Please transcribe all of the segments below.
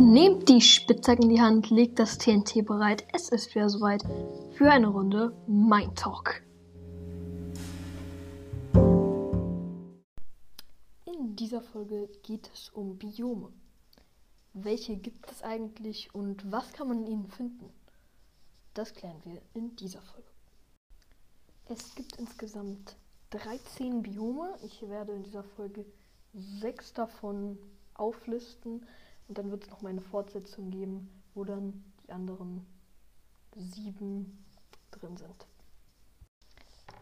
Nehmt die Spitzhacken in die Hand, legt das TNT bereit. Es ist wieder soweit für eine Runde Mind Talk. In dieser Folge geht es um Biome. Welche gibt es eigentlich und was kann man in ihnen finden? Das klären wir in dieser Folge. Es gibt insgesamt 13 Biome. Ich werde in dieser Folge sechs davon auflisten und dann wird es noch mal eine Fortsetzung geben, wo dann die anderen sieben drin sind.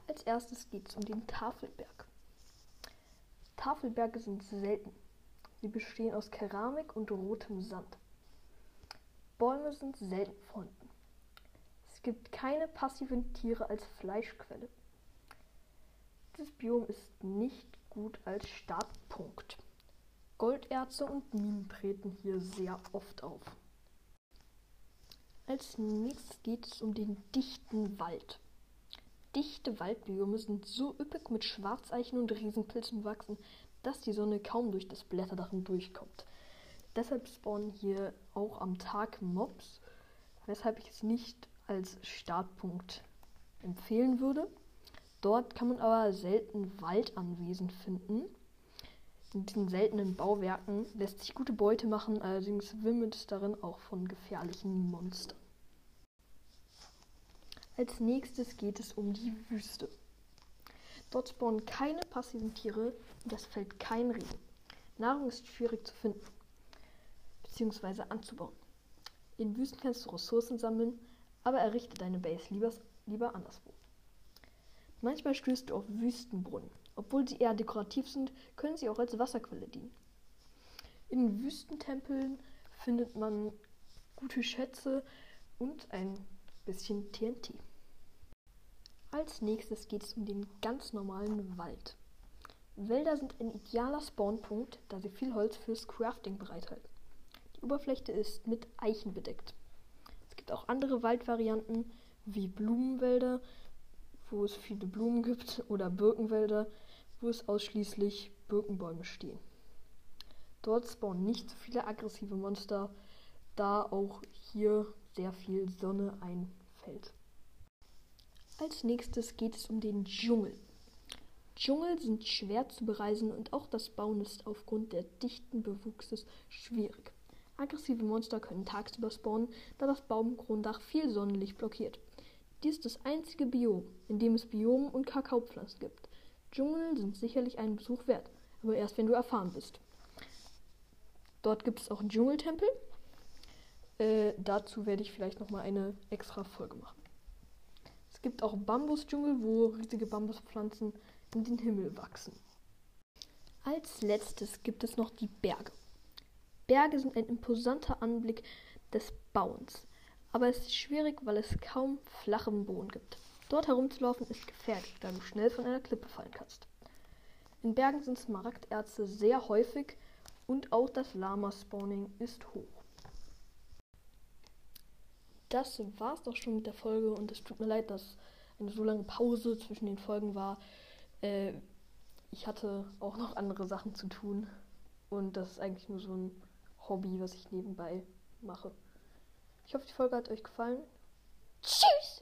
Als erstes geht es um den Tafelberg. Tafelberge sind selten. Sie bestehen aus Keramik und rotem Sand. Bäume sind selten vorhanden. Es gibt keine passiven Tiere als Fleischquelle. Dieses Biom ist nicht gut als Startpunkt. Golderze und Minen treten hier sehr oft auf. Als nächstes geht es um den dichten Wald. Dichte Waldbiome sind so üppig mit Schwarzeichen und Riesenpilzen bewachsen, dass die Sonne kaum durch das Blätterdach durchkommt. Deshalb spawnen hier auch am Tag Mobs, weshalb ich es nicht als Startpunkt empfehlen würde. Dort kann man aber selten Waldanwesen finden in diesen seltenen Bauwerken lässt sich gute Beute machen, allerdings wimmelt es darin auch von gefährlichen Monstern. Als nächstes geht es um die Wüste. Dort spawnen keine passiven Tiere und es fällt kein Regen. Nahrung ist schwierig zu finden bzw. anzubauen. In Wüsten kannst du Ressourcen sammeln, aber errichte deine Base lieber, lieber anderswo. Manchmal stößt du auf Wüstenbrunnen. Obwohl sie eher dekorativ sind, können sie auch als Wasserquelle dienen. In Wüstentempeln findet man gute Schätze und ein bisschen TNT. Als nächstes geht es um den ganz normalen Wald. Wälder sind ein idealer Spawnpunkt, da sie viel Holz fürs Crafting bereithalten. Die Oberfläche ist mit Eichen bedeckt. Es gibt auch andere Waldvarianten wie Blumenwälder, wo es viele Blumen gibt, oder Birkenwälder, wo es ausschließlich Birkenbäume stehen. Dort spawnen nicht so viele aggressive Monster, da auch hier sehr viel Sonne einfällt. Als nächstes geht es um den Dschungel. Dschungel sind schwer zu bereisen und auch das Bauen ist aufgrund der dichten Bewuchses schwierig. Aggressive Monster können tagsüber spawnen, da das Baumkronendach viel Sonnenlicht blockiert. Dies ist das einzige Biom, in dem es Biomen und Kakaopflanzen gibt. Dschungel sind sicherlich einen Besuch wert, aber erst wenn du erfahren bist. Dort gibt es auch einen Dschungeltempel. Äh, dazu werde ich vielleicht noch mal eine extra Folge machen. Es gibt auch Bambusdschungel, wo riesige Bambuspflanzen in den Himmel wachsen. Als letztes gibt es noch die Berge. Berge sind ein imposanter Anblick des Bauens, aber es ist schwierig, weil es kaum flachen Boden gibt. Dort herumzulaufen ist gefährlich, da du schnell von einer Klippe fallen kannst. In Bergen sind Smaragderze sehr häufig und auch das Lama-Spawning ist hoch. Das war's doch schon mit der Folge und es tut mir leid, dass eine so lange Pause zwischen den Folgen war. Äh, ich hatte auch noch andere Sachen zu tun und das ist eigentlich nur so ein Hobby, was ich nebenbei mache. Ich hoffe, die Folge hat euch gefallen. Tschüss!